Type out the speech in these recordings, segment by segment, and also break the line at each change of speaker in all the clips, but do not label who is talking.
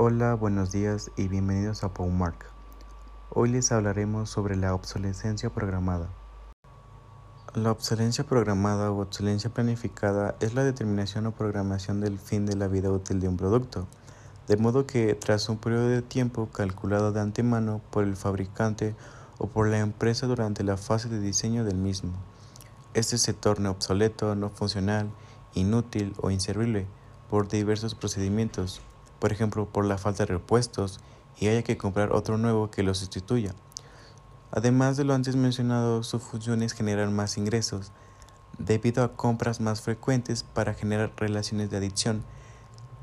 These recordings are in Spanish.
Hola, buenos días y bienvenidos a Paumark. Hoy les hablaremos sobre la obsolescencia programada. La obsolescencia programada o obsolescencia planificada es la determinación o programación del fin de la vida útil de un producto, de modo que tras un periodo de tiempo calculado de antemano por el fabricante o por la empresa durante la fase de diseño del mismo, este se torne obsoleto, no funcional, inútil o inservible por diversos procedimientos, por ejemplo por la falta de repuestos y haya que comprar otro nuevo que lo sustituya. Además de lo antes mencionado, su función es generar más ingresos, debido a compras más frecuentes para generar relaciones de adicción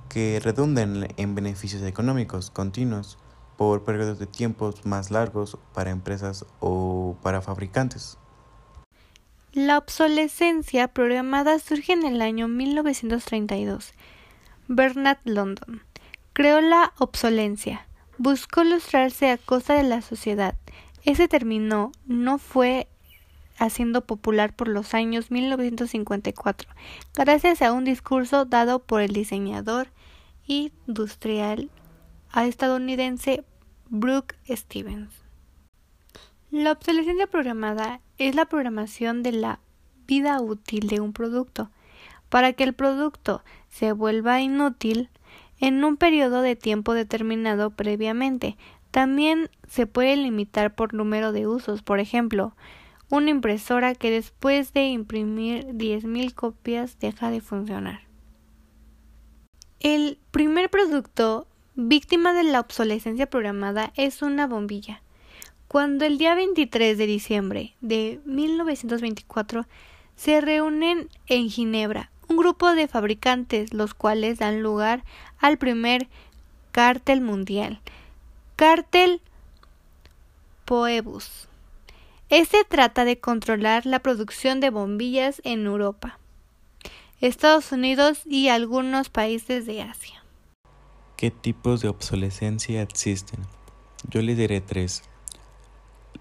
que redundan en beneficios económicos continuos por periodos de tiempo más largos para empresas o para fabricantes.
La obsolescencia programada surge en el año 1932. Bernard London creó la obsolencia. Buscó lustrarse a costa de la sociedad. Ese término no fue haciendo popular por los años 1954, gracias a un discurso dado por el diseñador industrial estadounidense Brooke Stevens. La obsolescencia programada es la programación de la vida útil de un producto para que el producto se vuelva inútil en un periodo de tiempo determinado previamente. También se puede limitar por número de usos, por ejemplo, una impresora que después de imprimir 10.000 copias deja de funcionar. El primer producto víctima de la obsolescencia programada es una bombilla. Cuando el día 23 de diciembre de 1924 se reúnen en Ginebra un grupo de fabricantes, los cuales dan lugar al primer cártel mundial, Cártel Poebus. Este trata de controlar la producción de bombillas en Europa, Estados Unidos y algunos países de Asia.
¿Qué tipos de obsolescencia existen? Yo les diré tres.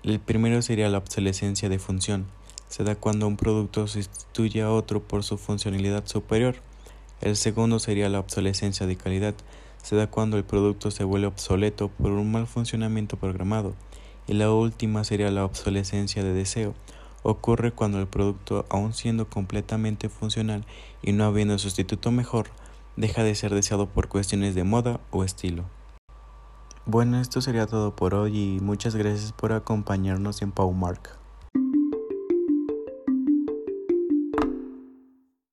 El primero sería la obsolescencia de función se da cuando un producto sustituye a otro por su funcionalidad superior. El segundo sería la obsolescencia de calidad. Se da cuando el producto se vuelve obsoleto por un mal funcionamiento programado. Y la última sería la obsolescencia de deseo. Ocurre cuando el producto, aun siendo completamente funcional y no habiendo sustituto mejor, deja de ser deseado por cuestiones de moda o estilo. Bueno, esto sería todo por hoy y muchas gracias por acompañarnos en Paumark.